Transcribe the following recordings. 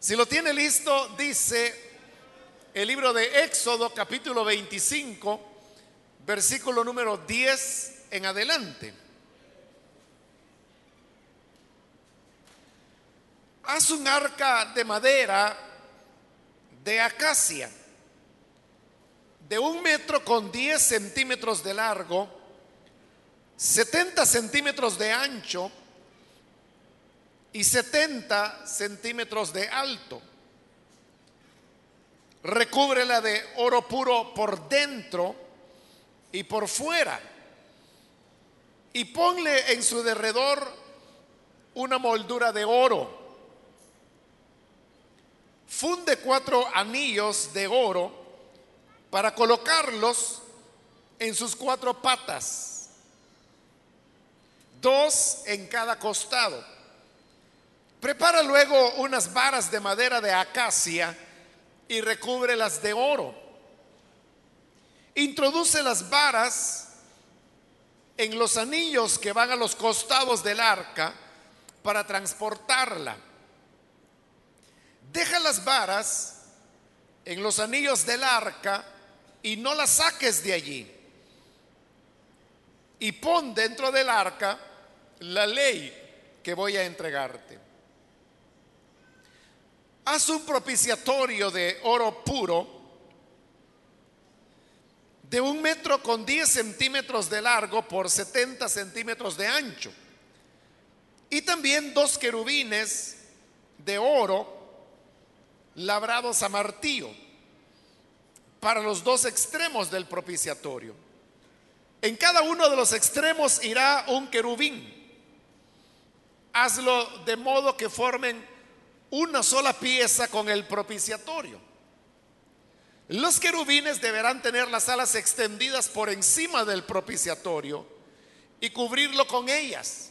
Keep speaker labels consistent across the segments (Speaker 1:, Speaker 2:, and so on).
Speaker 1: Si lo tiene listo, dice el libro de Éxodo capítulo 25, versículo número 10 en adelante. Haz un arca de madera de acacia, de un metro con 10 centímetros de largo, 70 centímetros de ancho y 70 centímetros de alto. Recúbrela de oro puro por dentro y por fuera. Y ponle en su derredor una moldura de oro. Funde cuatro anillos de oro para colocarlos en sus cuatro patas, dos en cada costado. Prepara luego unas varas de madera de acacia y recúbrelas de oro. Introduce las varas en los anillos que van a los costados del arca para transportarla. Deja las varas en los anillos del arca y no las saques de allí. Y pon dentro del arca la ley que voy a entregarte. Haz un propiciatorio de oro puro de un metro con 10 centímetros de largo por 70 centímetros de ancho. Y también dos querubines de oro labrados a martillo para los dos extremos del propiciatorio. En cada uno de los extremos irá un querubín. Hazlo de modo que formen una sola pieza con el propiciatorio. Los querubines deberán tener las alas extendidas por encima del propiciatorio y cubrirlo con ellas.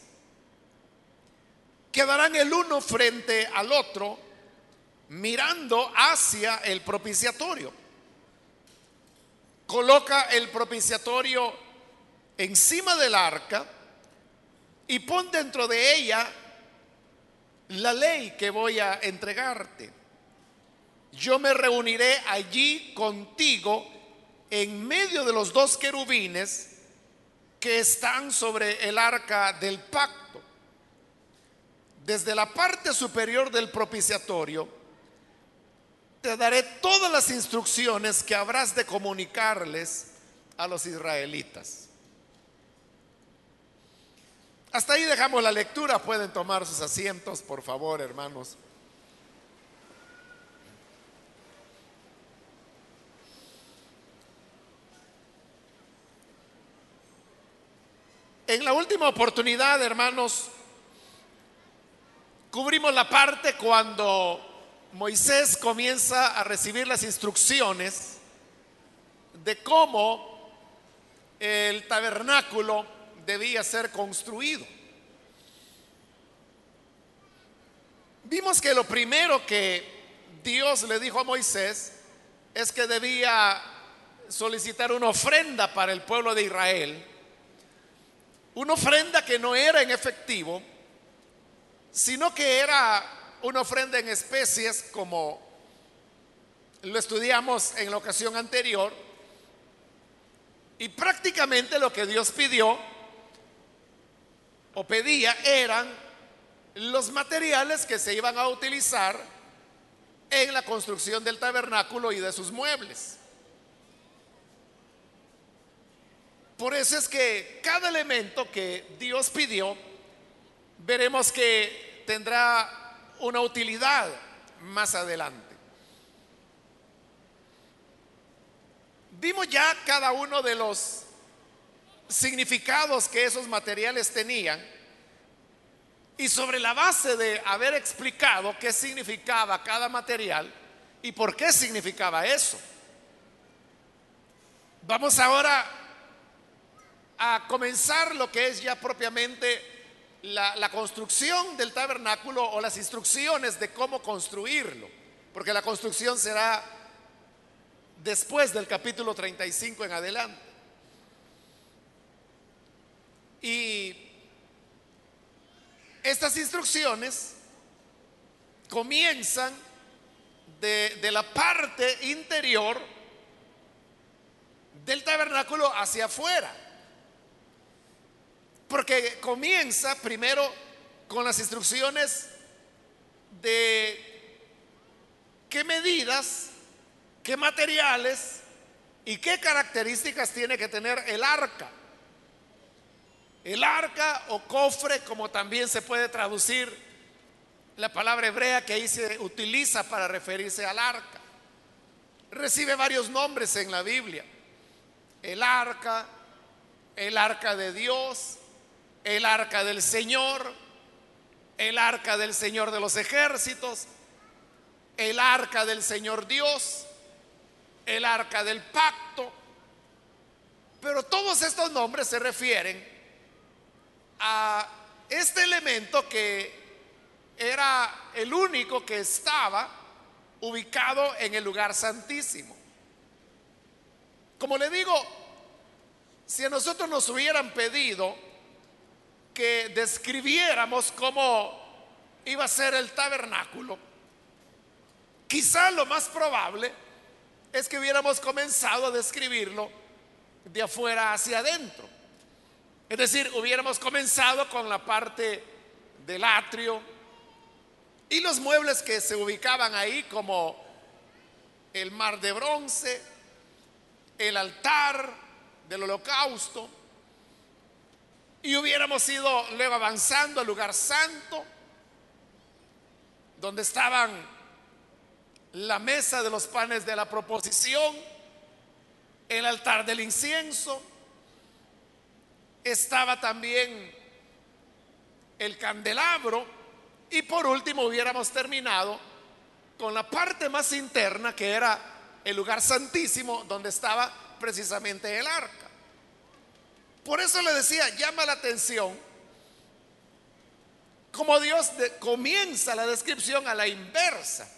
Speaker 1: Quedarán el uno frente al otro mirando hacia el propiciatorio. Coloca el propiciatorio encima del arca y pon dentro de ella la ley que voy a entregarte. Yo me reuniré allí contigo en medio de los dos querubines que están sobre el arca del pacto. Desde la parte superior del propiciatorio, te daré todas las instrucciones que habrás de comunicarles a los israelitas. Hasta ahí dejamos la lectura. Pueden tomar sus asientos, por favor, hermanos. En la última oportunidad, hermanos, cubrimos la parte cuando Moisés comienza a recibir las instrucciones de cómo el tabernáculo debía ser construido. Vimos que lo primero que Dios le dijo a Moisés es que debía solicitar una ofrenda para el pueblo de Israel, una ofrenda que no era en efectivo, sino que era una ofrenda en especies como lo estudiamos en la ocasión anterior, y prácticamente lo que Dios pidió o pedía eran los materiales que se iban a utilizar en la construcción del tabernáculo y de sus muebles. Por eso es que cada elemento que Dios pidió, veremos que tendrá una utilidad más adelante. Vimos ya cada uno de los significados que esos materiales tenían y sobre la base de haber explicado qué significaba cada material y por qué significaba eso. Vamos ahora a comenzar lo que es ya propiamente la, la, construcción del tabernáculo o las instrucciones de cómo construirlo, porque la construcción será después del capítulo 35 en adelante. Y estas instrucciones comienzan de, la parte interior del tabernáculo hacia afuera. Porque comienza primero con las instrucciones de qué medidas, qué materiales y qué características tiene que tener el arca. El arca o cofre, como también se puede traducir la palabra hebrea que ahí se utiliza para referirse al arca. Recibe varios nombres en la Biblia. El arca, el arca de Dios, el arca del Señor, el arca del Señor de los ejércitos, el arca del Señor Dios, el arca del pacto. Pero todos estos nombres se refieren a este elemento que era el único que estaba ubicado en el lugar santísimo. Como le digo, si a nosotros nos hubieran pedido que describiéramos cómo iba a ser el tabernáculo, quizá lo más probable es que hubiéramos comenzado a describirlo de afuera hacia adentro. Es decir, hubiéramos comenzado con la parte del atrio y los muebles que se ubicaban ahí como el mar de bronce, el altar del holocausto, y hubiéramos ido luego avanzando al lugar santo, donde estaban la mesa de los panes de la proposición, el altar del incienso, estaba también el candelabro y por último hubiéramos terminado con la parte más interna que era el lugar santísimo donde estaba precisamente el arca. Por eso le decía, llama la atención como Dios comienza la descripción a la inversa,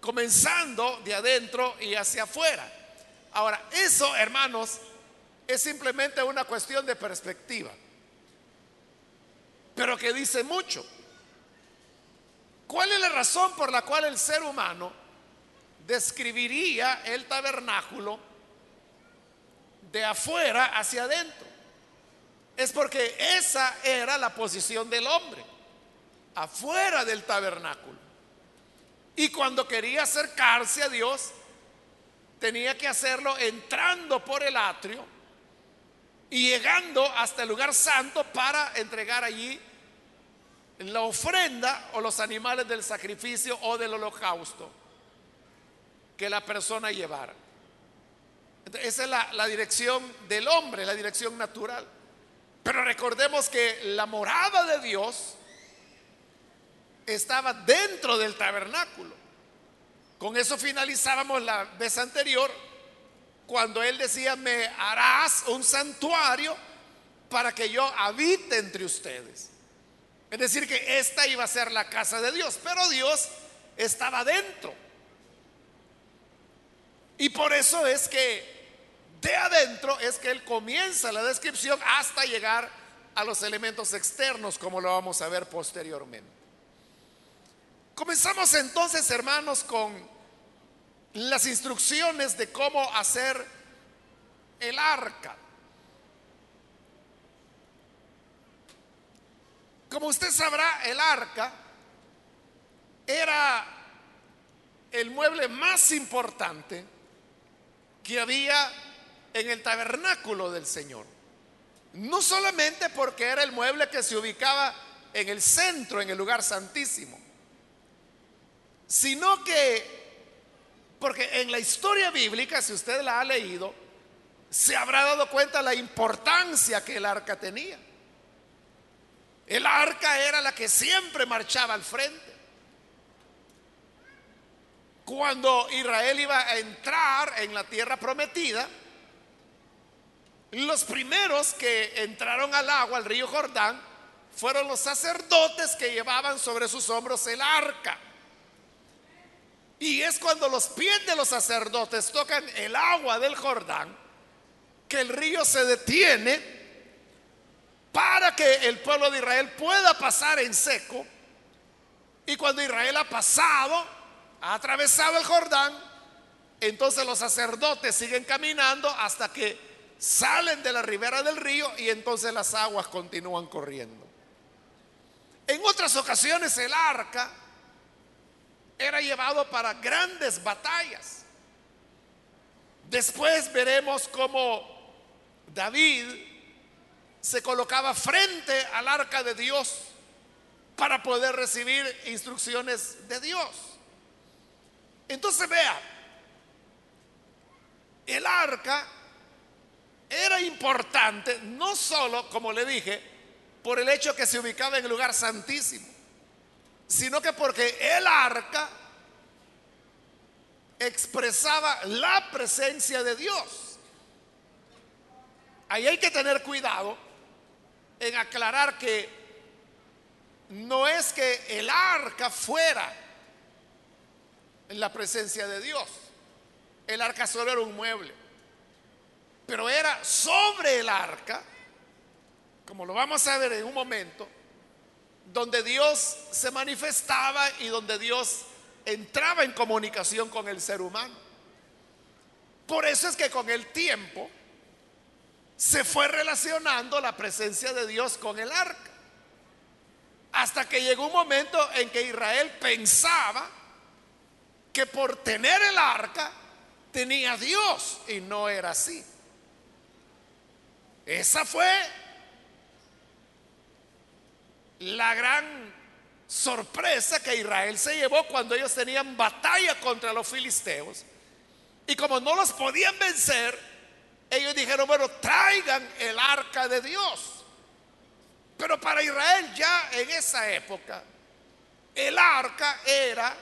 Speaker 1: comenzando de adentro y hacia afuera. Ahora, eso, hermanos, es simplemente una cuestión de perspectiva, pero que dice mucho. ¿Cuál es la razón por la cual el ser humano describiría el tabernáculo de afuera hacia adentro. Es porque esa era la posición del hombre, afuera del tabernáculo. Y cuando quería acercarse a Dios, tenía que hacerlo entrando por el atrio y llegando hasta el lugar santo para entregar allí la ofrenda o los animales del sacrificio o del holocausto que la persona llevara. Esa es la, dirección del hombre, la dirección natural. Pero recordemos que la morada de Dios estaba dentro del tabernáculo. Con eso finalizábamos la vez anterior, cuando Él decía, me harás un santuario para que yo habite entre ustedes. Es decir, que esta iba a ser la casa de Dios, pero Dios estaba dentro. Y por eso es que de adentro es que él comienza la descripción hasta llegar a los elementos externos, como lo vamos a ver posteriormente. Comenzamos entonces, hermanos, con las instrucciones de cómo hacer el arca. Como usted sabrá, el arca era el mueble más importante que había en el tabernáculo del Señor. No solamente porque era el mueble que se ubicaba en el centro, en el lugar santísimo, sino que, porque en la historia bíblica, si usted la ha leído, se habrá dado cuenta la importancia que el arca tenía. El arca era la que siempre marchaba al frente. Cuando Israel iba a entrar en la tierra prometida, los primeros que entraron al agua, al río Jordán, fueron los sacerdotes que llevaban sobre sus hombros el arca. Y es cuando los pies de los sacerdotes tocan el agua del Jordán que el río se detiene para que el pueblo de Israel pueda pasar en seco. Y cuando Israel ha pasado, ha atravesado el Jordán, entonces los sacerdotes siguen caminando hasta que salen de la ribera del río y entonces las aguas continúan corriendo. En otras ocasiones el arca era llevado para grandes batallas. Después veremos cómo David se colocaba frente al arca de Dios para poder recibir instrucciones de Dios. Entonces vea, el arca era importante no solo, como le dije, por el hecho que se ubicaba en el lugar santísimo, sino que porque el arca expresaba la presencia de Dios. Ahí hay que tener cuidado en aclarar que no es que el arca fuera en la presencia de Dios. El arca solo era un mueble. Pero era sobre el arca, como lo vamos a ver en un momento, donde Dios se manifestaba y donde Dios entraba en comunicación con el ser humano. Por eso es que con el tiempo se fue relacionando la presencia de Dios con el arca. Hasta que llegó un momento en que Israel pensaba que por tener el arca tenía Dios y no era así. Esa fue la gran sorpresa que Israel se llevó cuando ellos tenían batalla contra los filisteos. Y como no los podían vencer, ellos dijeron, bueno, traigan el arca de Dios. Pero para Israel ya en esa época, el arca era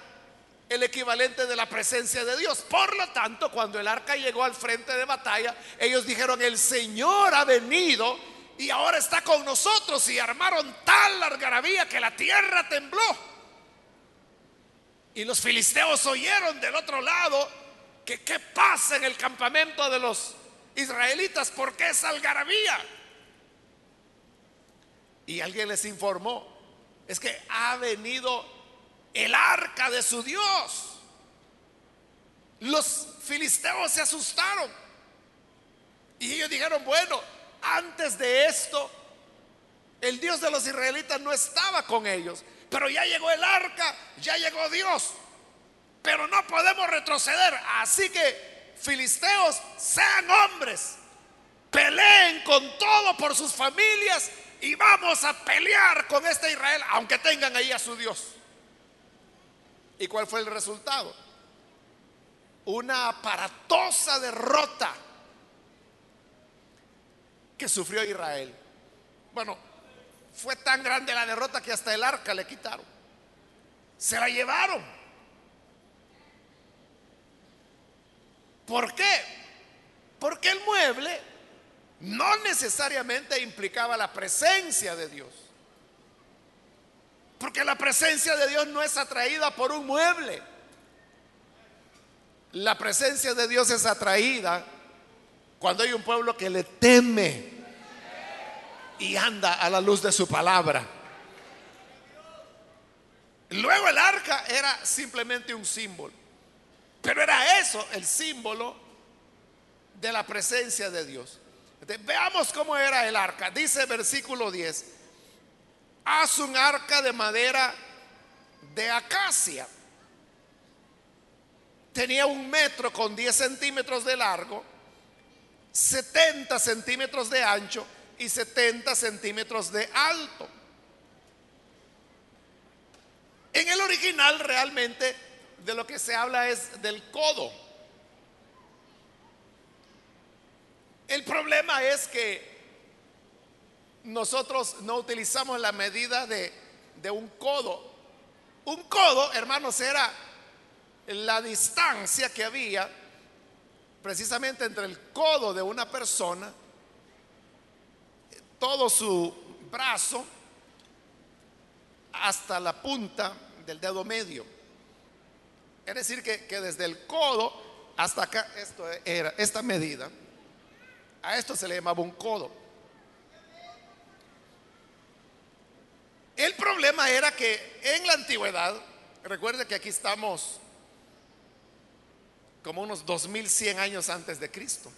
Speaker 1: el equivalente de la presencia de Dios. Por lo tanto, cuando el arca llegó al frente de batalla, ellos dijeron, el Señor ha venido y ahora está con nosotros y armaron tal algarabía que la tierra tembló. Y los filisteos oyeron del otro lado que qué pasa en el campamento de los israelitas, porque es algarabía. Y alguien les informó, es que ha venido el arca de su Dios. Los filisteos se asustaron. Y ellos dijeron, bueno, antes de esto, el Dios de los israelitas no estaba con ellos. Pero ya llegó el arca, ya llegó Dios. Pero no podemos retroceder. Así que, filisteos, sean hombres. Peleen con todo por sus familias y vamos a pelear con este Israel, aunque tengan ahí a su Dios. ¿Y cuál fue el resultado? Una aparatosa derrota que sufrió Israel. Bueno, fue tan grande la derrota que hasta el arca le quitaron. Se la llevaron. ¿Por qué? Porque el mueble no necesariamente implicaba la presencia de Dios. Porque la presencia de Dios no es atraída por un mueble. La presencia de Dios es atraída cuando hay un pueblo que le teme y anda a la luz de su palabra. Luego el arca era simplemente un símbolo. Pero era eso, el símbolo de la presencia de Dios. veamos cómo era el arca. Dice versículo 10. Haz un arca de madera de acacia. Tenía un metro con 10 centímetros de largo 70 centímetros de ancho y 70 centímetros de alto. En el original realmente de lo que se habla es del codo. El problema es que nosotros no utilizamos la medida de, de un codo. Un codo, hermanos, era la distancia que había precisamente entre el codo de una persona, todo su brazo, hasta la punta del dedo medio. Es decir, que, desde el codo hasta acá, esto era esta medida, a esto se le llamaba un codo. El problema era que en la antigüedad, recuerde que aquí estamos como unos 2100 años antes de Cristo.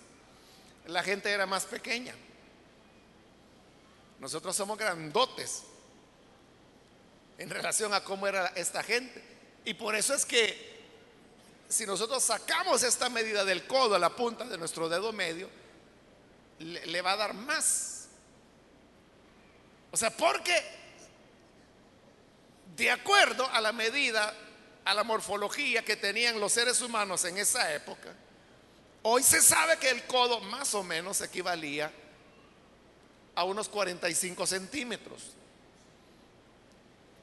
Speaker 1: La gente era más pequeña. Nosotros somos grandotes en relación a cómo era esta gente. Y por eso es que si nosotros sacamos esta medida del codo a la punta de nuestro dedo medio, le, le va a dar más. O sea, porque de acuerdo a la medida, a la morfología que tenían los seres humanos en esa época, hoy se sabe que el codo más o menos equivalía a unos 45 centímetros.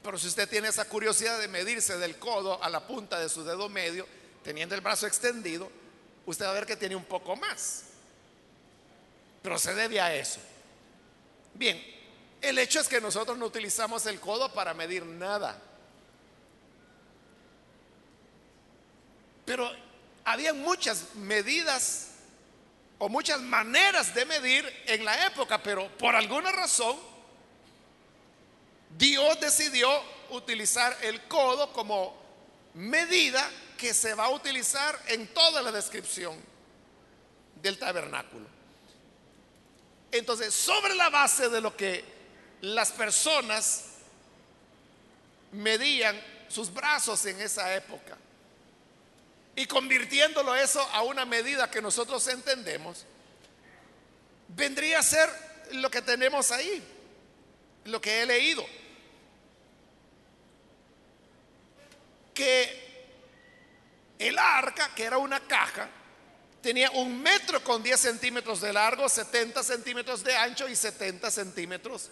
Speaker 1: Pero si usted tiene esa curiosidad de medirse del codo a la punta de su dedo medio, teniendo el brazo extendido, usted va a ver que tiene un poco más. Pero se debe a eso. Bien, el hecho es que nosotros no utilizamos el codo para medir nada. Pero había muchas medidas o muchas maneras de medir en la época, pero por alguna razón Dios decidió utilizar el codo como medida que se va a utilizar en toda la descripción del tabernáculo. Entonces, sobre la base de lo que las personas medían sus brazos en esa época y convirtiéndolo eso a una medida que nosotros entendemos, vendría a ser lo que tenemos ahí, lo que he leído. Que el arca, que era una caja, tenía un metro con 10 centímetros de largo, 70 centímetros de ancho y 70 centímetros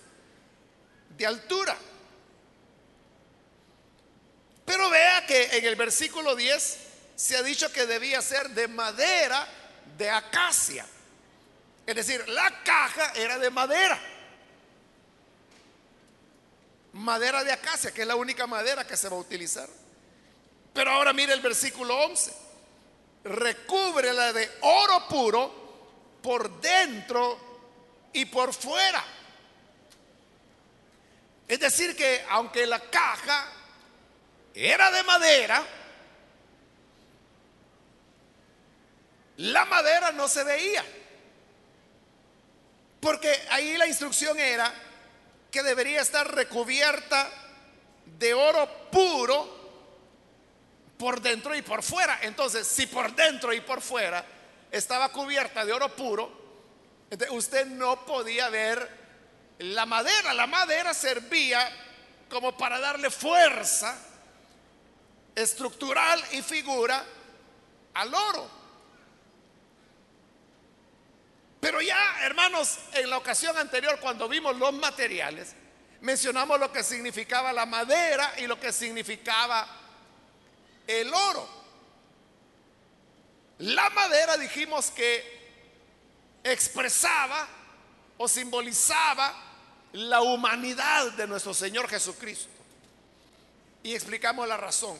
Speaker 1: de altura. Pero vea que en el versículo 10 se ha dicho que debía ser de madera de acacia. Es decir, la caja era de madera. Madera de acacia, que es la única madera que se va a utilizar. Pero ahora mire el versículo 11. Recúbrela de oro puro por dentro y por fuera. Es decir, que aunque la caja era de madera, la madera no se veía. Porque ahí la instrucción era que debería estar recubierta de oro puro por dentro y por fuera. Entonces, si por dentro y por fuera estaba cubierta de oro puro, usted no podía ver la madera. La madera servía como para darle fuerza estructural y figura al oro. Pero ya, hermanos, en la ocasión anterior, cuando vimos los materiales, mencionamos lo que significaba la madera y lo que significaba el oro. La madera dijimos que expresaba o simbolizaba la humanidad de nuestro Señor Jesucristo. Y explicamos la razón.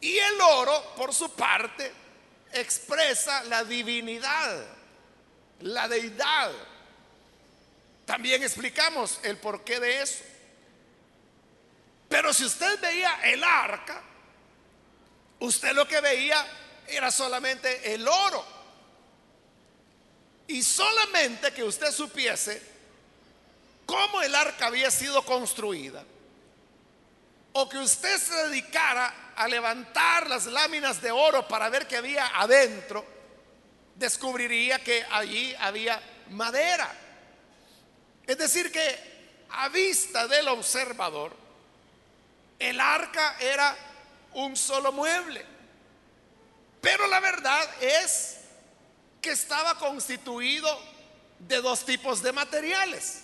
Speaker 1: Y el oro, por su parte, expresa la divinidad la deidad. También explicamos el porqué de eso. Pero si usted veía el arca, usted lo que veía era solamente el oro. Y solamente que usted supiese cómo el arca había sido construida, o que usted se dedicara a levantar las láminas de oro para ver qué había adentro, descubriría que allí había madera. Es decir, que a vista del observador, el arca era un solo mueble. Pero la verdad es que estaba constituido de dos tipos de materiales.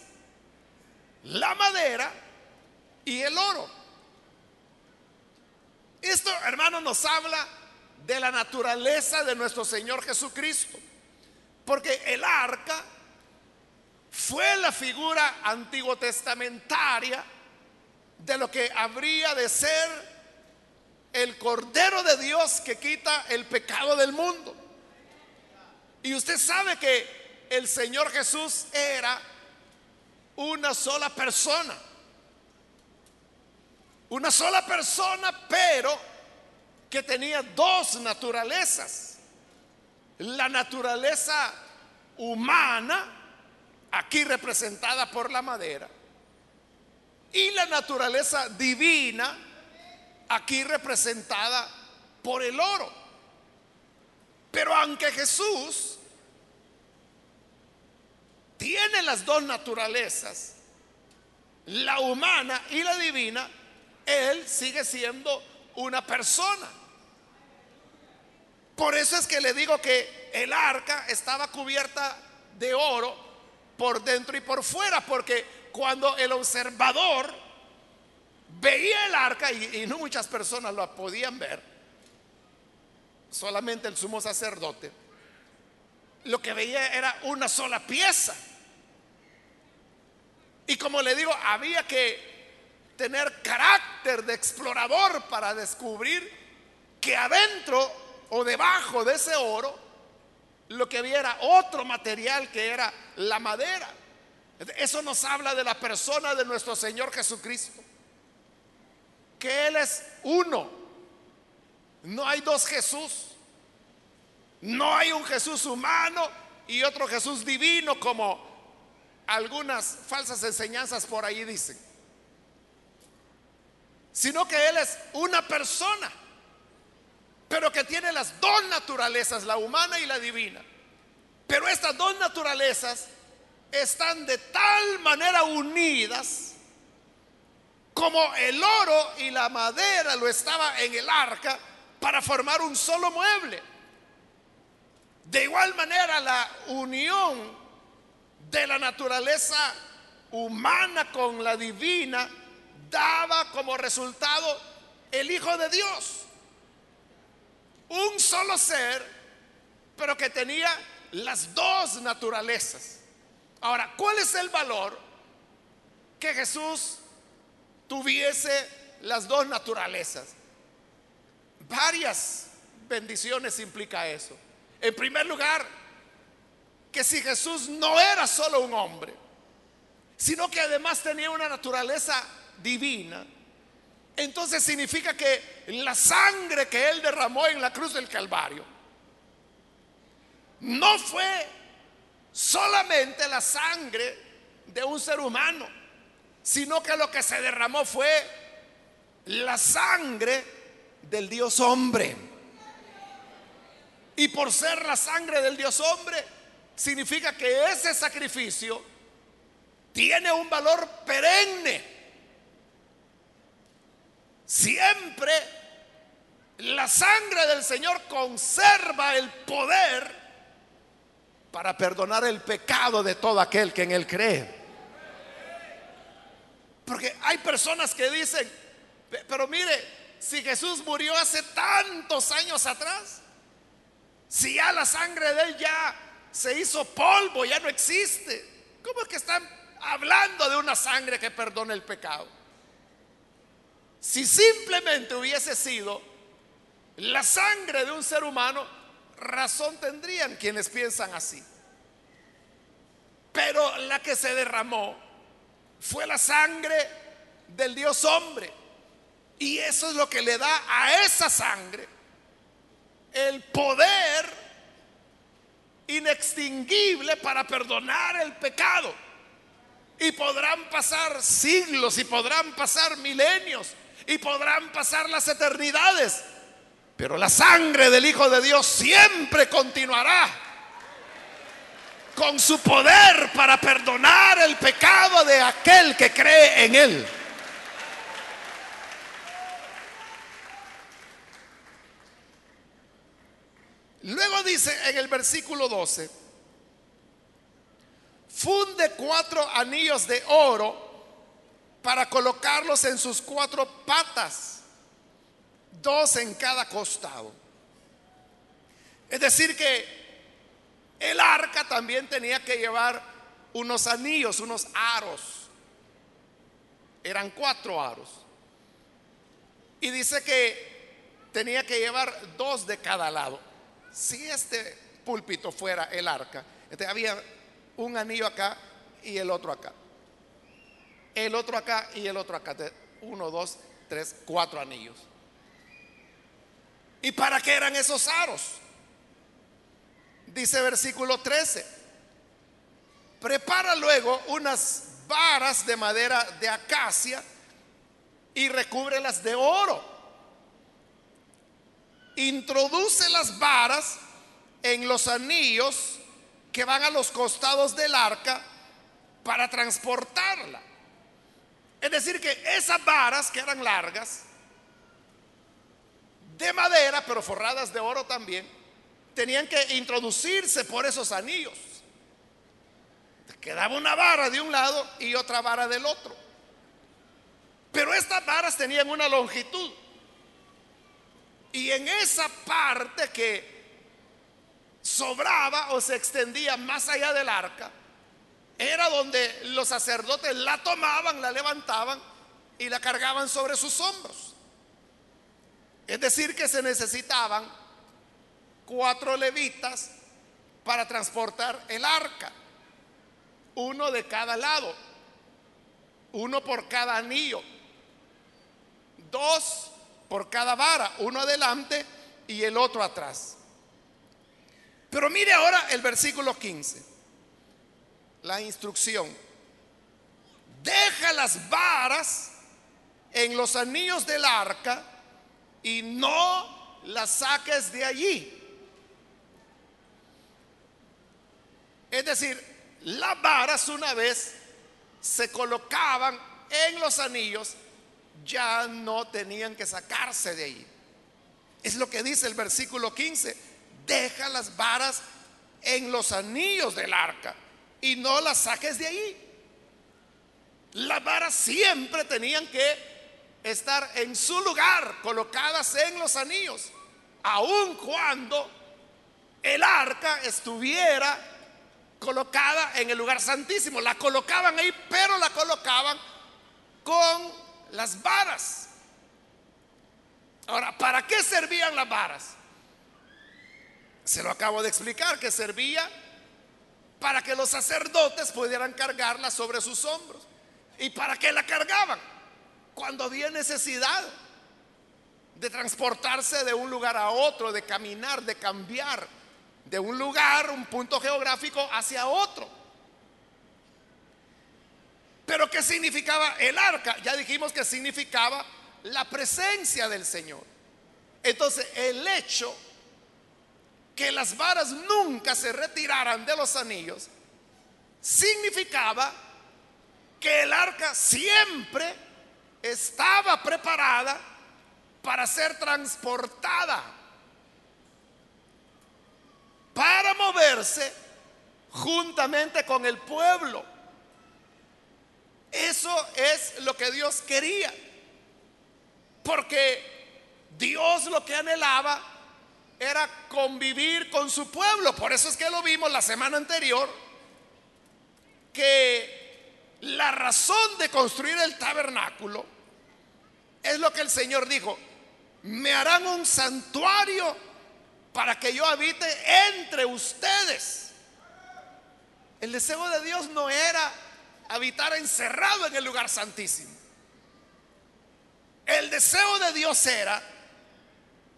Speaker 1: La madera y el oro. Esto, hermano, nos habla de la naturaleza de nuestro Señor Jesucristo. Porque el arca fue la figura antiguo testamentaria de lo que habría de ser el Cordero de Dios que quita el pecado del mundo. Y usted sabe que el Señor Jesús era una sola persona. Una sola persona, pero que tenía dos naturalezas. la naturaleza humana, aquí representada por la madera, y la naturaleza divina, aquí representada por el oro. Pero aunque Jesús tiene las dos naturalezas, la humana y la divina, Él sigue siendo una persona. Por eso es que le digo que el arca estaba cubierta de oro por dentro y por fuera, porque cuando el observador veía el arca, y, no muchas personas lo podían ver, solamente el sumo sacerdote, lo que veía era una sola pieza. Y como le digo, había que tener carácter de explorador para descubrir que adentro o debajo de ese oro lo que había era otro material que era la madera. Eso nos habla de la persona de nuestro Señor Jesucristo. Que Él es uno. No hay dos Jesús. No hay un Jesús humano y otro Jesús divino como algunas falsas enseñanzas por ahí dicen. Sino que Él es una persona, pero que tiene las dos naturalezas, la humana y la divina. Pero estas dos naturalezas están de tal manera unidas como el oro y la madera lo estaba en el arca para formar un solo mueble. De igual manera la unión de la naturaleza humana con la divina daba como resultado el Hijo de Dios. Un solo ser, pero que tenía las dos naturalezas. Ahora, ¿cuál es el valor que Jesús tuviese las dos naturalezas? Varias bendiciones implica eso. En primer lugar, que si Jesús no era solo un hombre, sino que además tenía una naturaleza divina, entonces significa que la sangre que él derramó en la cruz del Calvario no fue solamente la sangre de un ser humano, sino que lo que se derramó fue la sangre del Dios hombre. Y por ser la sangre del Dios hombre, significa que ese sacrificio tiene un valor perenne. Siempre la sangre del Señor conserva el poder para perdonar el pecado de todo aquel que en él cree. Porque hay personas que dicen, pero mire, si Jesús murió hace tantos años atrás, si ya la sangre de él ya se hizo polvo, ya no existe, ¿cómo es que están hablando de una sangre que perdona el pecado? Si simplemente hubiese sido la sangre de un ser humano, razón tendrían quienes piensan así. Pero la que se derramó fue la sangre del Dios hombre. Y eso es lo que le da a esa sangre el poder inextinguible para perdonar el pecado. Y podrán pasar siglos y podrán pasar milenios y podrán pasar las eternidades. Pero la sangre del Hijo de Dios siempre continuará con su poder para perdonar el pecado de aquel que cree en Él. Luego dice en el versículo 12, funde cuatro anillos de oro para colocarlos en sus cuatro patas dos en cada costado. Es decir, que el arca también tenía que llevar unos anillos, unos aros. Eran cuatro aros. Y dice que tenía que llevar dos de cada lado. Si este púlpito fuera el arca, este, había un anillo acá y el otro acá. El otro acá y el otro acá. Uno, dos, tres, cuatro anillos. ¿Y para qué eran esos aros? Dice versículo 13, prepara luego unas varas de madera de acacia y recúbrelas de oro. Introduce las varas en los anillos que van a los costados del arca para transportarla. Es decir, que esas varas que eran largas, de madera, pero forradas de oro también, tenían que introducirse por esos anillos. Quedaba una vara de un lado y otra vara del otro. Pero estas varas tenían una longitud. Y en esa parte que sobraba o se extendía más allá del arca, era donde los sacerdotes la tomaban, la levantaban y la cargaban sobre sus hombros. Es decir, que se necesitaban cuatro levitas para transportar el arca, uno de cada lado, uno por cada anillo, dos por cada vara, uno adelante y el otro atrás. Pero mire ahora el versículo 15, la instrucción. Deja las varas en los anillos del arca y no las saques de allí. Es decir, las varas una vez se colocaban en los anillos, ya no tenían que sacarse de ahí. Es lo que dice el versículo 15. Deja las varas en los anillos del arca y no las saques de ahí. Las varas siempre tenían que estar en su lugar, colocadas en los anillos, aun cuando el arca estuviera colocada en el lugar santísimo. La colocaban ahí, pero la colocaban con las varas. Ahora, ¿para qué servían las varas? Se lo acabo de explicar, que servía para que los sacerdotes pudieran cargarla sobre sus hombros. ¿Y para qué la cargaban? cuando había necesidad de transportarse de un lugar a otro, de caminar, de cambiar de un lugar, un punto geográfico hacia otro. Pero ¿qué significaba el arca? Ya dijimos que significaba la presencia del Señor. Entonces, el hecho que las varas nunca se retiraran de los anillos significaba que el arca siempre estaba preparada para ser transportada, para moverse juntamente con el pueblo. Eso es lo que Dios quería, porque Dios lo que anhelaba era convivir con su pueblo. Por eso es que lo vimos la semana anterior, que la razón de construir el tabernáculo es lo que el Señor dijo. Me harán un santuario para que yo habite entre ustedes. El deseo de Dios no era habitar encerrado en el lugar santísimo. El deseo de Dios era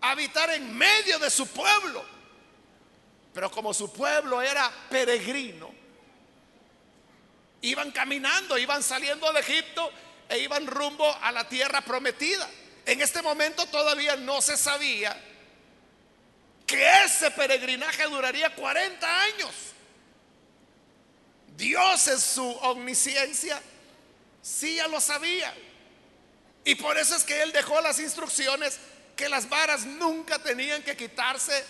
Speaker 1: habitar en medio de su pueblo. Pero como su pueblo era peregrino, Iban caminando, iban saliendo de Egipto e iban rumbo a la tierra prometida. En este momento todavía no se sabía que ese peregrinaje duraría 40 años. Dios en su omnisciencia sí ya lo sabía. Y por eso es que Él dejó las instrucciones que las varas nunca tenían que quitarse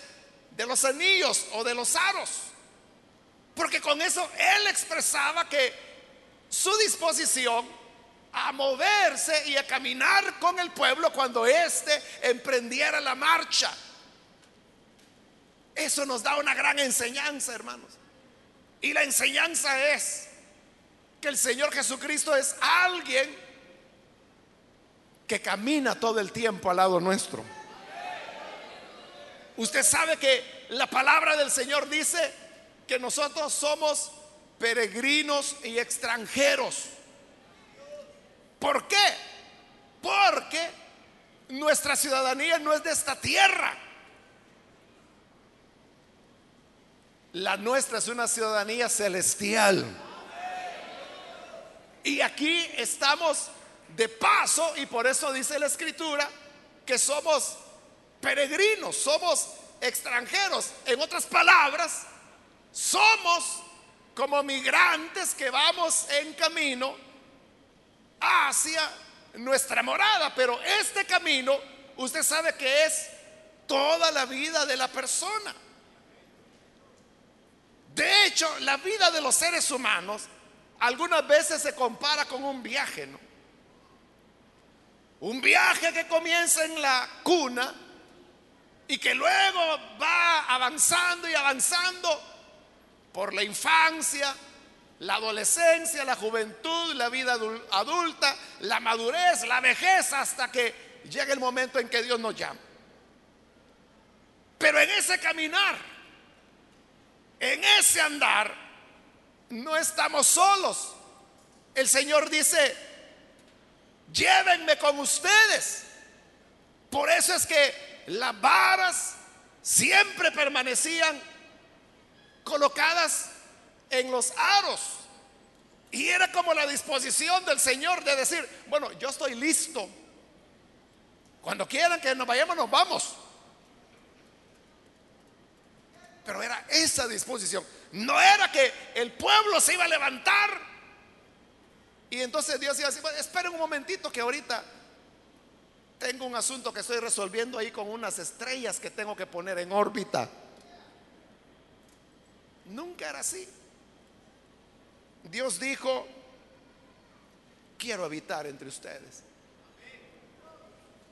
Speaker 1: de los anillos o de los aros. Porque con eso él expresaba que su disposición a moverse y a caminar con el pueblo cuando éste emprendiera la marcha. Eso nos da una gran enseñanza, hermanos. Y la enseñanza es que el Señor Jesucristo es alguien que camina todo el tiempo al lado nuestro. Usted sabe que la palabra del Señor dice que nosotros somos peregrinos y extranjeros. ¿Por qué? Porque nuestra ciudadanía no es de esta tierra. La nuestra es una ciudadanía celestial. Y aquí estamos de paso y por eso dice la escritura que somos peregrinos, somos extranjeros. En otras palabras, somos como migrantes que vamos en camino hacia nuestra morada. Pero este camino, usted sabe que es toda la vida de la persona. De hecho, la vida de los seres humanos algunas veces se compara con un viaje, ¿no? Un viaje que comienza en la cuna y que luego va avanzando y avanzando por la infancia, la adolescencia, la juventud, la vida adulta, la madurez, la vejez, hasta que llega el momento en que Dios nos llama. Pero en ese caminar, en ese andar, no estamos solos. El Señor dice, llévenme con ustedes. Por eso es que las varas siempre permanecían colocadas en los aros. Y era como la disposición del Señor de decir, bueno, yo estoy listo. Cuando quieran que nos vayamos, nos vamos. Pero era esa disposición. No era que el pueblo se iba a levantar. Y entonces Dios iba a decir, esperen un momentito que ahorita tengo un asunto que estoy resolviendo ahí con unas estrellas que tengo que poner en órbita. Nunca era así. Dios dijo, quiero habitar entre ustedes.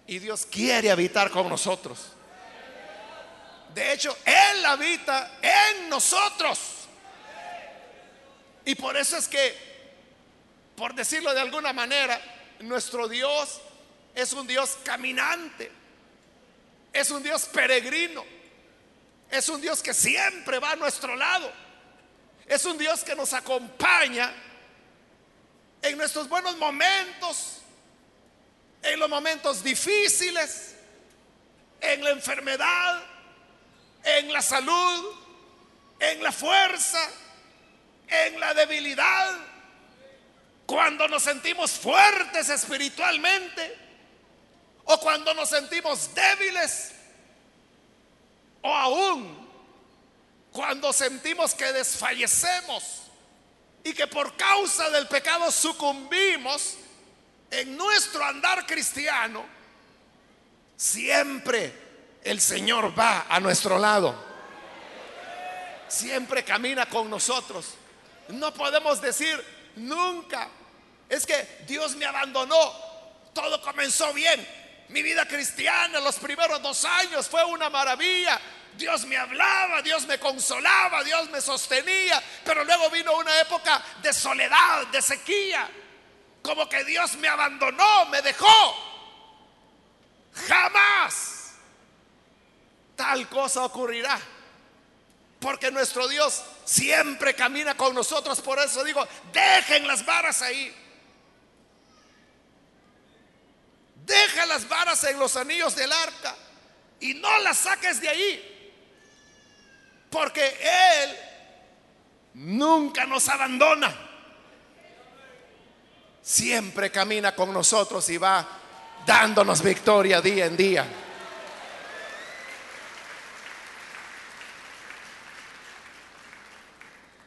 Speaker 1: Y Dios quiere habitar con nosotros. De hecho, Él habita en nosotros. Y por eso es que, por decirlo de alguna manera, nuestro Dios es un Dios caminante, es un Dios peregrino, es un Dios que siempre va a nuestro lado, es un Dios que nos acompaña en nuestros buenos momentos, en los momentos difíciles, en la enfermedad, en la salud, en la fuerza, en la debilidad, cuando nos sentimos fuertes espiritualmente o cuando nos sentimos débiles o aún cuando sentimos que desfallecemos y que por causa del pecado sucumbimos en nuestro andar cristiano, siempre el Señor va a nuestro lado. Siempre camina con nosotros. No podemos decir nunca, es que Dios me abandonó. Todo comenzó bien. Mi vida cristiana, los primeros dos años fue una maravilla. Dios me hablaba, Dios me consolaba, Dios me sostenía, pero luego vino una época de soledad, de sequía, como que Dios me abandonó, me dejó. Jamás tal cosa ocurrirá. Porque nuestro Dios siempre camina con nosotros. Por eso digo, dejen las varas ahí. Deja las varas en los anillos del arca y no las saques de ahí. Porque Él nunca nos abandona. Siempre camina con nosotros y va dándonos victoria día en día.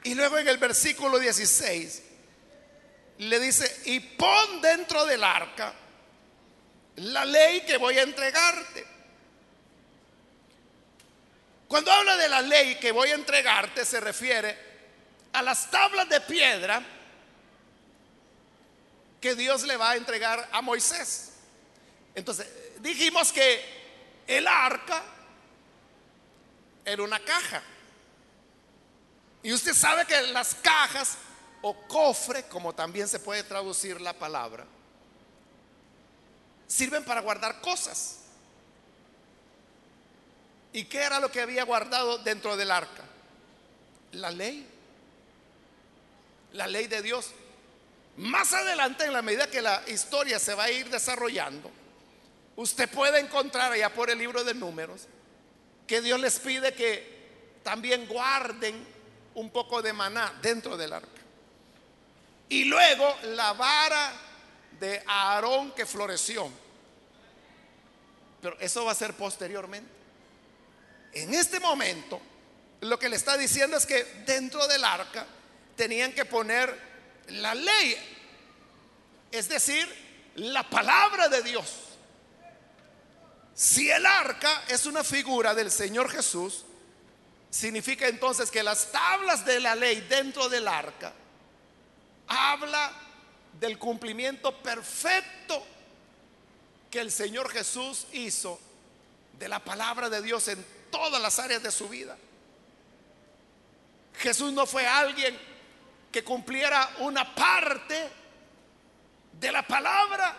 Speaker 1: Y luego en el versículo 16 le dice, y pon dentro del arca la ley que voy a entregarte. Cuando habla de la ley que voy a entregarte se refiere a las tablas de piedra que Dios le va a entregar a Moisés. Entonces, dijimos que el arca era una caja. Y usted sabe que las cajas o cofre, como también se puede traducir la palabra, sirven para guardar cosas. ¿Y qué era lo que había guardado dentro del arca? La ley. La ley de Dios. Más adelante, en la medida que la historia se va a ir desarrollando, usted puede encontrar allá por el libro de números que Dios les pide que también guarden un poco de maná dentro del arca. Y luego la vara de Aarón que floreció. Pero eso va a ser posteriormente. En este momento, lo que le está diciendo es que dentro del arca tenían que poner la ley, es decir, la palabra de Dios. Si el arca es una figura del Señor Jesús, significa entonces que las tablas de la ley dentro del arca habla del cumplimiento perfecto que el Señor Jesús hizo de la palabra de Dios en todas las áreas de su vida. Jesús no fue alguien que cumpliera una parte de la palabra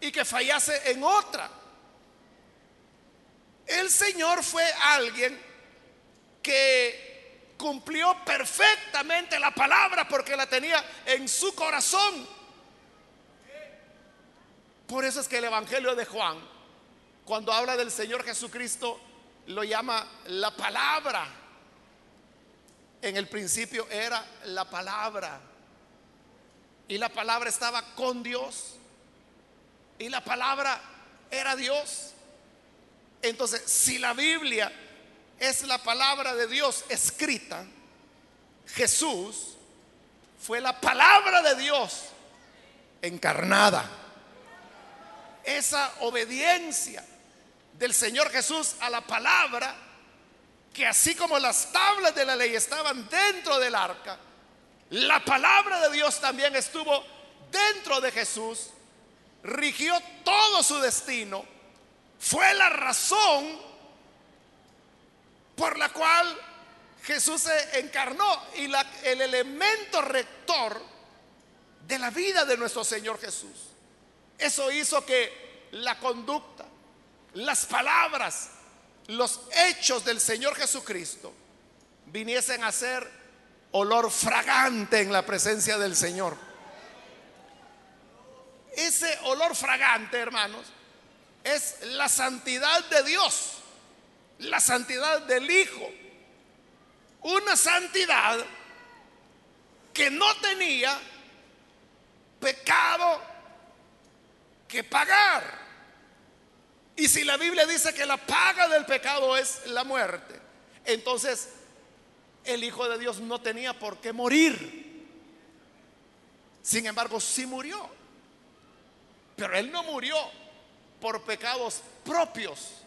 Speaker 1: y que fallase en otra. El Señor fue alguien que cumplió perfectamente la palabra porque la tenía en su corazón. Por eso es que el Evangelio de Juan, cuando habla del Señor Jesucristo, lo llama la palabra. En el principio era la palabra. Y la palabra estaba con Dios. Y la palabra era Dios. Entonces, si la Biblia es la palabra de Dios escrita, Jesús fue la palabra de Dios encarnada. Esa obediencia del Señor Jesús a la palabra, que así como las tablas de la ley estaban dentro del arca, la palabra de Dios también estuvo dentro de Jesús, rigió todo su destino, fue la razón por la cual Jesús se encarnó y el elemento rector de la vida de nuestro Señor Jesús. Eso hizo que la conducta, las palabras, los hechos del Señor Jesucristo viniesen a ser olor fragante en la presencia del Señor. Ese olor fragante, hermanos, es la santidad de Dios, la santidad del Hijo. Una santidad que no tenía pecado que pagar. Y si la Biblia dice que la paga del pecado es la muerte, entonces el Hijo de Dios no tenía por qué morir. Sin embargo, sí murió. Pero Él no murió por pecados propios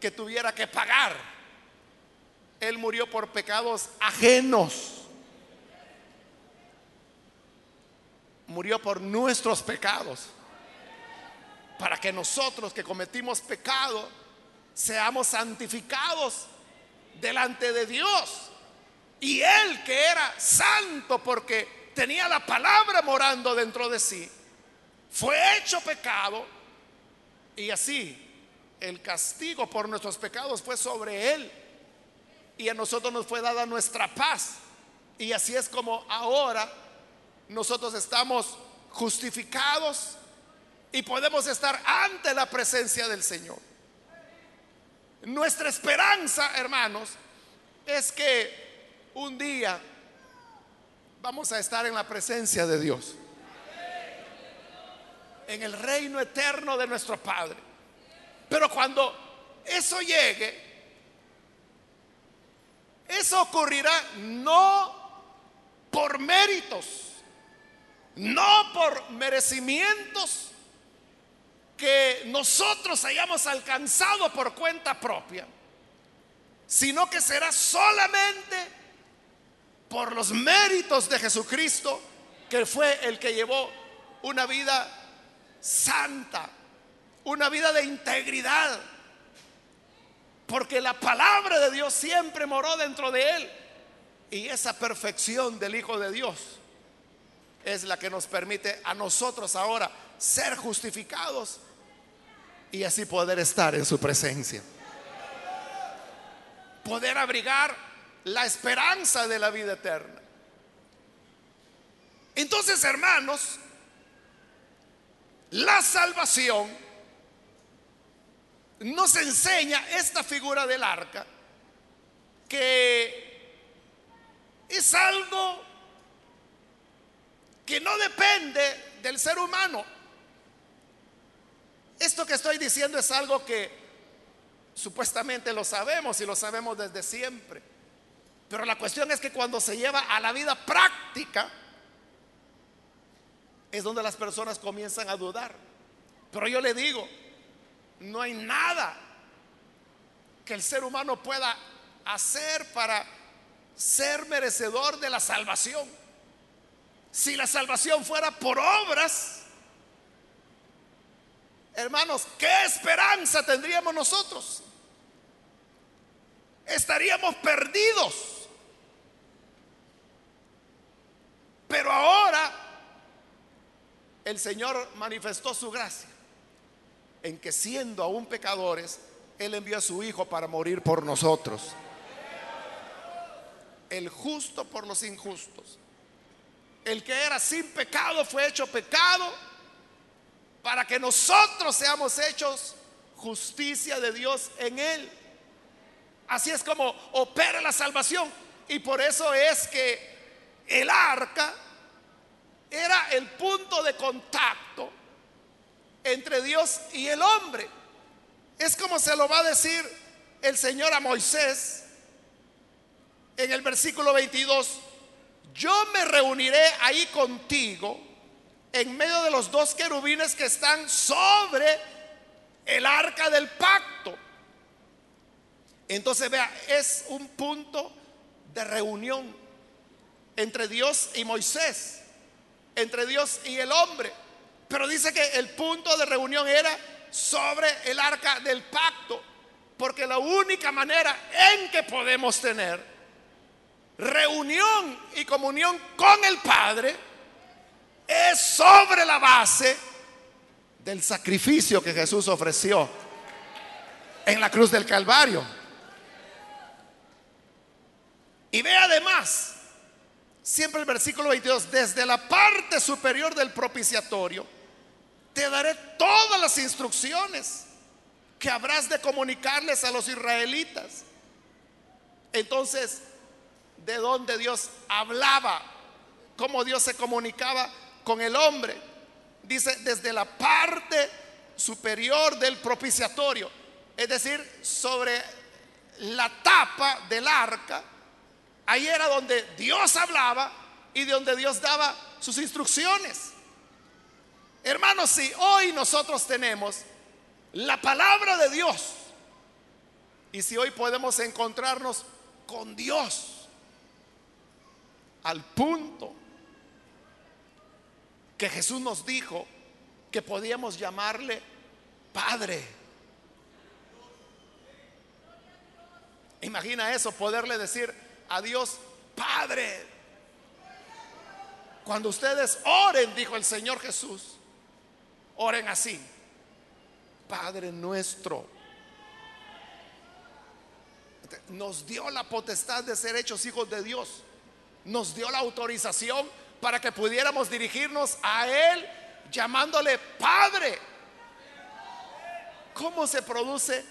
Speaker 1: que tuviera que pagar. Él murió por pecados ajenos. Murió por nuestros pecados para que nosotros que cometimos pecado seamos santificados delante de Dios. Y Él que era santo porque tenía la palabra morando dentro de sí, fue hecho pecado y así el castigo por nuestros pecados fue sobre Él y a nosotros nos fue dada nuestra paz. Y así es como ahora nosotros estamos justificados y podemos estar ante la presencia del Señor. Nuestra esperanza, hermanos, es que un día vamos a estar en la presencia de Dios. En el reino eterno de nuestro Padre. Pero cuando eso llegue, eso ocurrirá no por méritos, no por merecimientos, que nosotros hayamos alcanzado por cuenta propia, sino que será solamente por los méritos de Jesucristo, que fue el que llevó una vida santa, una vida de integridad, porque la palabra de Dios siempre moró dentro de él. Y esa perfección del Hijo de Dios es la que nos permite a nosotros ahora ser justificados y así poder estar en su presencia. Poder abrigar la esperanza de la vida eterna. Entonces, hermanos, la salvación nos enseña esta figura del arca que es algo que no depende del ser humano. Esto que estoy diciendo es algo que supuestamente lo sabemos y lo sabemos desde siempre. Pero la cuestión es que cuando se lleva a la vida práctica, es donde las personas comienzan a dudar. Pero yo le digo, no hay nada que el ser humano pueda hacer para ser merecedor de la salvación. Si la salvación fuera por obras, hermanos, ¿qué esperanza tendríamos nosotros? Estaríamos perdidos. Pero ahora el Señor manifestó su gracia en que siendo aún pecadores, Él envió a su Hijo para morir por nosotros. El justo por los injustos. El que era sin pecado fue hecho pecado para que nosotros seamos hechos justicia de Dios en Él. Así es como opera la salvación. Y por eso es que el arca era el punto de contacto entre Dios y el hombre. Es como se lo va a decir el Señor a Moisés en el versículo 22. Yo me reuniré ahí contigo en medio de los dos querubines que están sobre el arca del pacto. Entonces vea, es un punto de reunión entre Dios y Moisés, entre Dios y el hombre. Pero dice que el punto de reunión era sobre el arca del pacto, porque la única manera en que podemos tener reunión y comunión con el Padre es sobre la base del sacrificio que Jesús ofreció en la cruz del Calvario. Y ve además Siempre el versículo 22, desde la parte superior del propiciatorio, te daré todas las instrucciones que habrás de comunicarles a los israelitas. Entonces, ¿de dónde Dios hablaba? ¿Cómo Dios se comunicaba con el hombre? Dice, desde la parte superior del propiciatorio, es decir, sobre la tapa del arca Ahí era donde Dios hablaba y de donde Dios daba sus instrucciones. Hermanos, si hoy nosotros tenemos la palabra de Dios y si hoy podemos encontrarnos con Dios al punto que Jesús nos dijo que podíamos llamarle Padre. Imagina eso, poderle decir, a Dios Padre. Cuando ustedes oren, dijo el Señor Jesús, oren así. Padre nuestro. Nos dio la potestad de ser hechos hijos de Dios. Nos dio la autorización para que pudiéramos dirigirnos a Él llamándole Padre. ¿Cómo se produce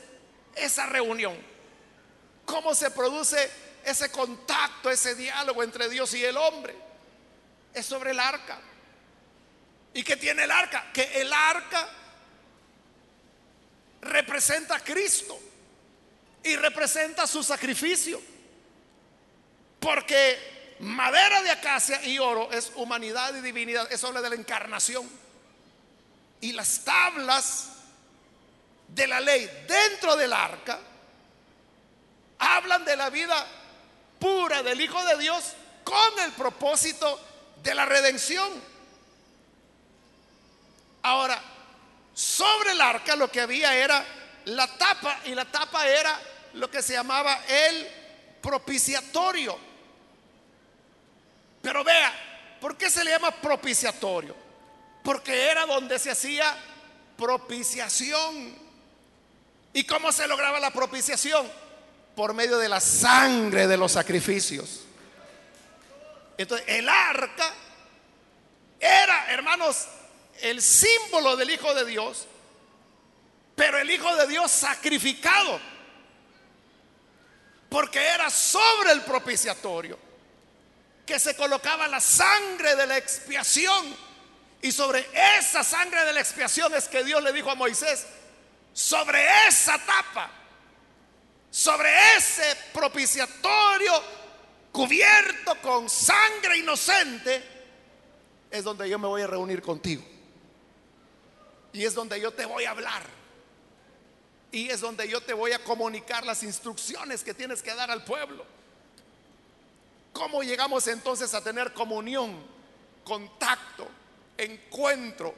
Speaker 1: esa reunión? ¿Cómo se produce ese contacto, ese diálogo entre Dios y el hombre. Es sobre el arca. ¿Y qué tiene el arca? Que el arca representa a Cristo y representa su sacrificio. Porque madera de acacia y oro es humanidad y divinidad. Eso habla de la encarnación. Y las tablas de la ley dentro del arca hablan de la vida pura del Hijo de Dios con el propósito de la redención. Ahora, sobre el arca lo que había era la tapa y la tapa era lo que se llamaba el propiciatorio. Pero vea, ¿por qué se le llama propiciatorio? Porque era donde se hacía propiciación. ¿Y cómo se lograba la propiciación? por medio de la sangre de los sacrificios. Entonces, el arca era, hermanos, el símbolo del Hijo de Dios, pero el Hijo de Dios sacrificado. Porque era sobre el propiciatorio que se colocaba la sangre de la expiación. Y sobre esa sangre de la expiación es que Dios le dijo a Moisés, sobre esa tapa, sobre ese propiciatorio cubierto con sangre inocente, es donde yo me voy a reunir contigo. Y es donde yo te voy a hablar. Y es donde yo te voy a comunicar las instrucciones que tienes que dar al pueblo. ¿Cómo llegamos entonces a tener comunión, contacto, encuentro,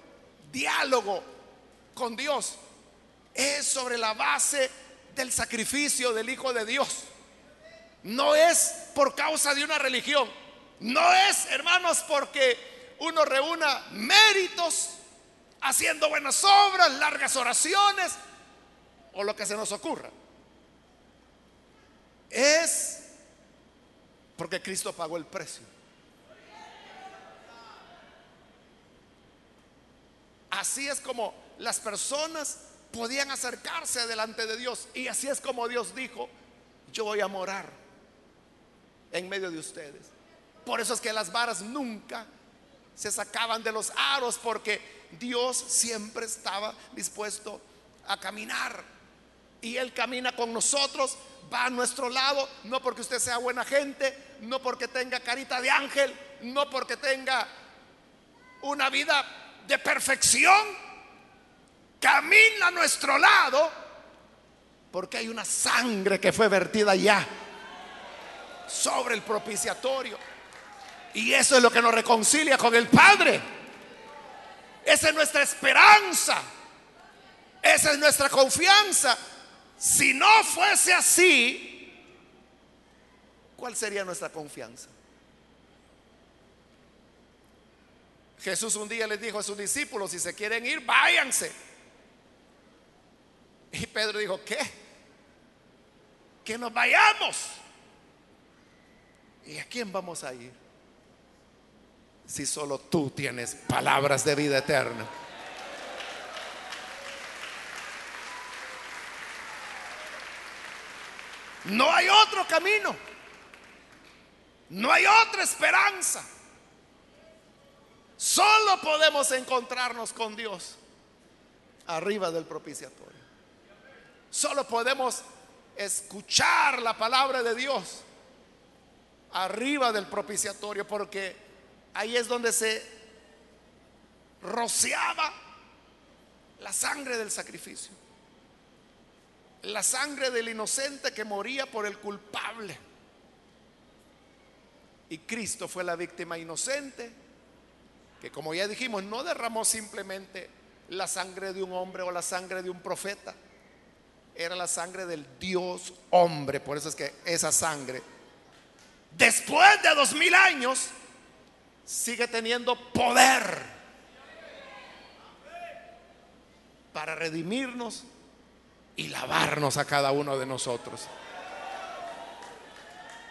Speaker 1: diálogo con Dios? Es sobre la base del sacrificio del Hijo de Dios. No es por causa de una religión. No es, hermanos, porque uno reúna méritos haciendo buenas obras, largas oraciones o lo que se nos ocurra. Es porque Cristo pagó el precio. Así es como las personas podían acercarse delante de Dios. Y así es como Dios dijo, yo voy a morar en medio de ustedes. Por eso es que las varas nunca se sacaban de los aros porque Dios siempre estaba dispuesto a caminar. Y Él camina con nosotros va a nuestro lado, no porque usted sea buena gente, no porque tenga carita de ángel, no porque tenga una vida de perfección, camina a nuestro lado porque hay una sangre que fue vertida ya sobre el propiciatorio. Y eso es lo que nos reconcilia con el Padre. Esa es nuestra esperanza. Esa es nuestra confianza. Si no fuese así, ¿cuál sería nuestra confianza? Jesús un día les dijo a sus discípulos, si se quieren ir, váyanse. Y Pedro dijo, ¿qué? Que nos vayamos. ¿Y a quién vamos a ir? Si solo tú tienes palabras de vida eterna. No hay otro camino. No hay otra esperanza. Solo podemos encontrarnos con Dios arriba del propiciatorio. Solo podemos escuchar la palabra de Dios arriba del propiciatorio porque ahí es donde se rociaba la sangre del sacrificio la sangre del inocente que moría por el culpable. Y Cristo fue la víctima inocente, que como ya dijimos, no derramó simplemente la sangre de un hombre o la sangre de un profeta, era la sangre del Dios hombre. Por eso es que esa sangre, después de dos mil años, sigue teniendo poder para redimirnos y lavarnos a cada uno de nosotros.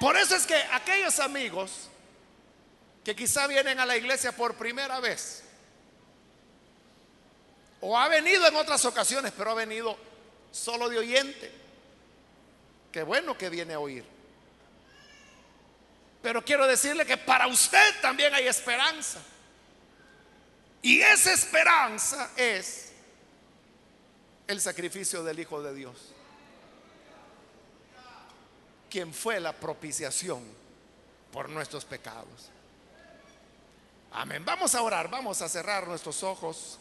Speaker 1: Por eso es que aquellos amigos que quizá vienen a la iglesia por primera vez, o ha venido en otras ocasiones, pero ha venido solo de oyente, qué bueno que viene a oír. Pero quiero decirle que para usted también hay esperanza. Y esa esperanza es el sacrificio del Hijo de Dios, quien fue la propiciación por nuestros pecados. Amén. Vamos a orar, vamos a cerrar nuestros ojos.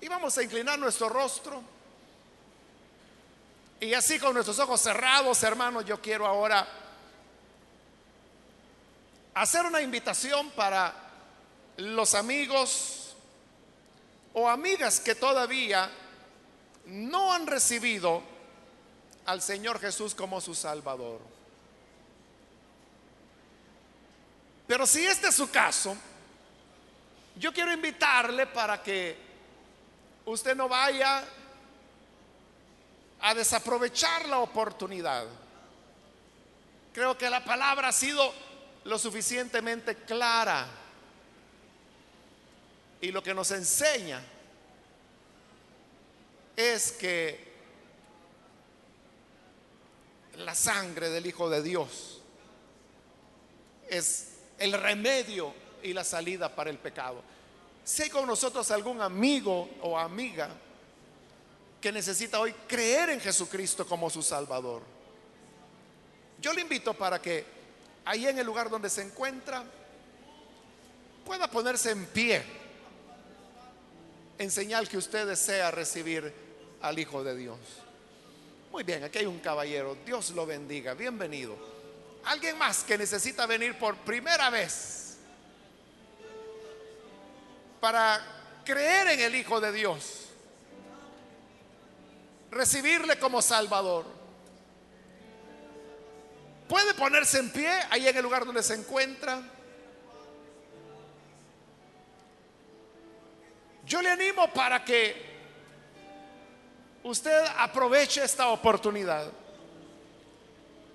Speaker 1: Y vamos a inclinar nuestro rostro. Y así con nuestros ojos cerrados, hermanos, yo quiero ahora hacer una invitación para los amigos o amigas que todavía no han recibido al Señor Jesús como su Salvador. Pero si este es su caso, yo quiero invitarle para que usted no vaya a desaprovechar la oportunidad. Creo que la palabra ha sido lo suficientemente clara y lo que nos enseña es que la sangre del Hijo de Dios es el remedio y la salida para el pecado. Si hay con nosotros algún amigo o amiga que necesita hoy creer en Jesucristo como su Salvador, yo le invito para que ahí en el lugar donde se encuentra pueda ponerse en pie en señal que usted desea recibir al Hijo de Dios. Muy bien, aquí hay un caballero. Dios lo bendiga. Bienvenido. Alguien más que necesita venir por primera vez para creer en el Hijo de Dios. Recibirle como Salvador. Puede ponerse en pie ahí en el lugar donde se encuentra. Yo le animo para que usted aproveche esta oportunidad.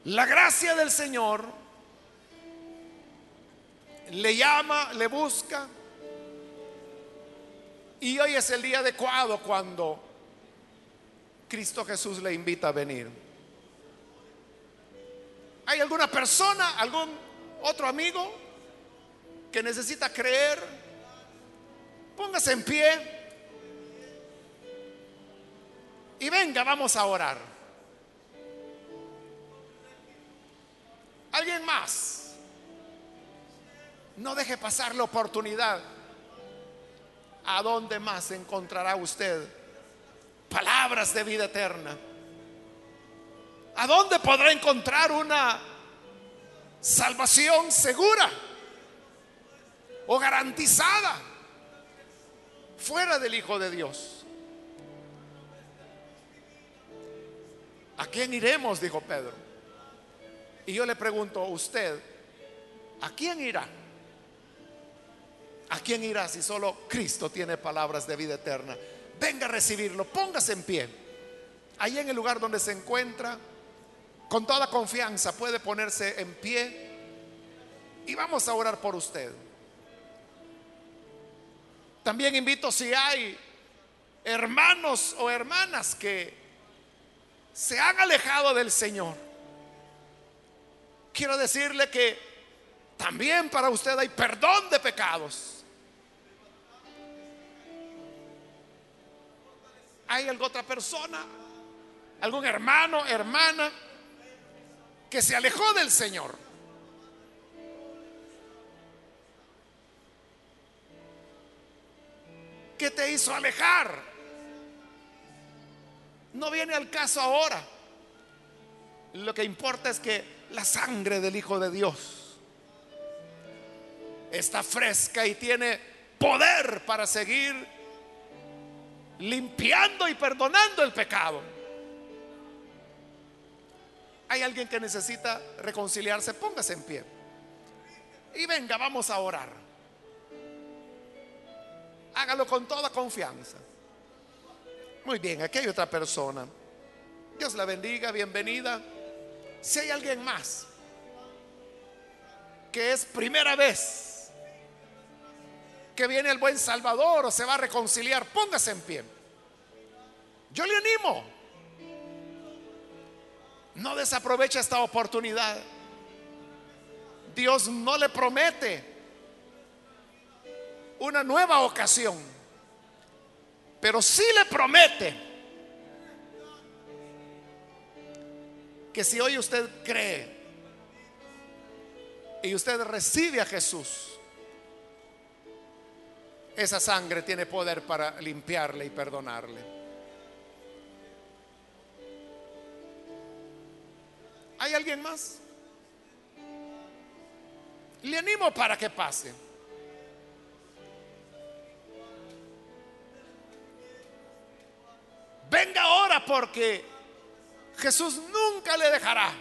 Speaker 1: La gracia del Señor le llama, le busca. Y hoy es el día adecuado cuando Cristo Jesús le invita a venir. ¿Hay alguna persona, algún otro amigo que necesita creer? Póngase en pie. Y venga, vamos a orar. ¿Alguien más? No deje pasar la oportunidad. ¿A dónde más encontrará usted palabras de vida eterna? ¿A dónde podrá encontrar una salvación segura o garantizada fuera del Hijo de Dios? ¿A quién iremos? Dijo Pedro. Y yo le pregunto a usted, ¿a quién irá? ¿A quién irá si solo Cristo tiene palabras de vida eterna? Venga a recibirlo, póngase en pie. Ahí en el lugar donde se encuentra, con toda confianza puede ponerse en pie y vamos a orar por usted. También invito si hay hermanos o hermanas que se han alejado del Señor. Quiero decirle que también para usted hay perdón de pecados. ¿Hay alguna otra persona? ¿Algún hermano, hermana que se alejó del Señor? ¿Qué te hizo alejar? No viene al caso ahora. Lo que importa es que la sangre del Hijo de Dios está fresca y tiene poder para seguir limpiando y perdonando el pecado. Hay alguien que necesita reconciliarse, póngase en pie. Y venga, vamos a orar. Hágalo con toda confianza. Muy bien, aquí hay otra persona. Dios la bendiga, bienvenida. Si hay alguien más que es primera vez que viene el buen Salvador o se va a reconciliar, póngase en pie. Yo le animo. No desaproveche esta oportunidad. Dios no le promete una nueva ocasión pero sí le promete que si hoy usted cree y usted recibe a Jesús, esa sangre tiene poder para limpiarle y perdonarle. ¿Hay alguien más? Le animo para que pase. Venga ahora porque Jesús nunca le dejará.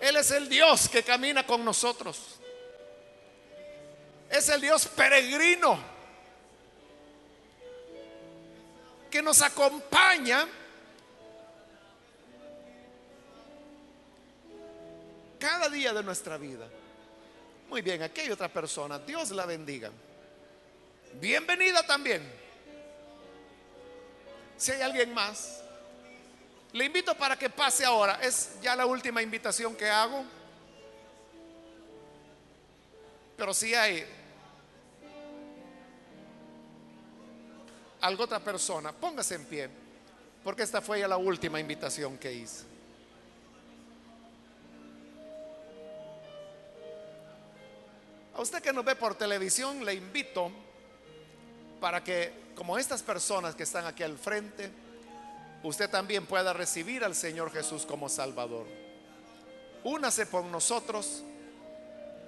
Speaker 1: Él es el Dios que camina con nosotros. Es el Dios peregrino que nos acompaña cada día de nuestra vida. Muy bien, aquí hay otra persona. Dios la bendiga. Bienvenida también. Si hay alguien más, Le invito para que pase ahora. Es ya la última invitación que hago. Pero si hay alguna otra persona, póngase en pie, porque esta fue ya la última invitación que hice. A usted que nos ve por televisión, le invito para que, como estas personas que están aquí al frente, usted también pueda recibir al Señor Jesús como Salvador. Únase por nosotros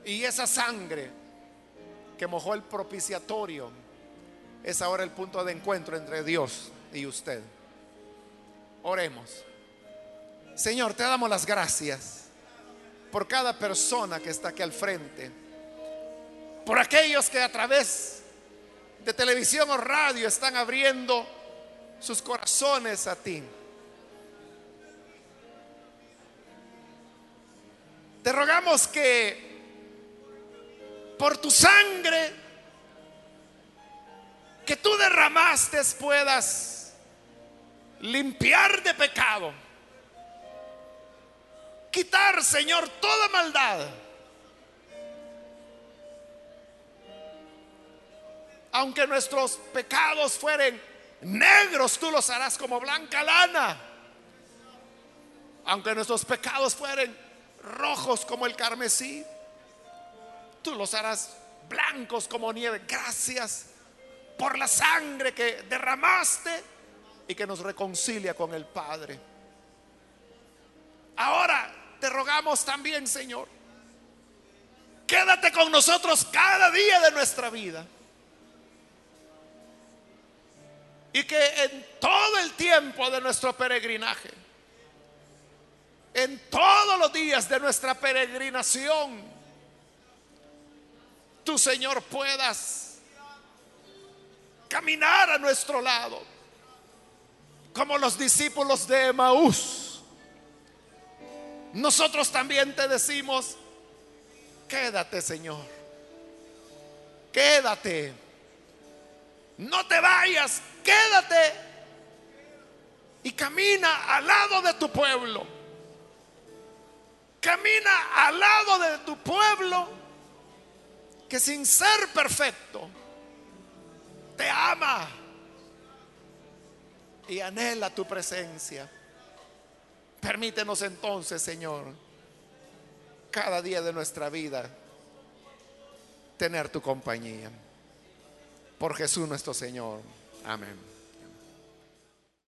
Speaker 1: y esa sangre que mojó el propiciatorio es ahora el punto de encuentro entre Dios y usted. Oremos. Señor, te damos las gracias por cada persona que está aquí al frente por aquellos que a través de televisión o radio están abriendo sus corazones a ti. Te rogamos que por tu sangre que tú derramaste puedas limpiar de pecado, quitar, Señor, toda maldad aunque nuestros pecados fueren negros, tú los harás como blanca lana. Aunque nuestros pecados fueren rojos como el carmesí, tú los harás blancos como nieve. Gracias por la sangre que derramaste y que nos reconcilia con el Padre. Ahora te rogamos también, Señor, quédate con nosotros cada día de nuestra vida. Y que en todo el tiempo de nuestro peregrinaje, en todos los días de nuestra peregrinación, tu Señor puedas caminar a nuestro lado, como los discípulos de Emaús. Nosotros también te decimos, quédate Señor, quédate, no te vayas, quédate. Y camina al lado de tu pueblo. Camina al lado de tu pueblo que sin ser perfecto te ama y anhela tu presencia. Permítenos entonces, Señor, cada día de nuestra vida tener tu compañía. Por Jesús nuestro Señor. Amén.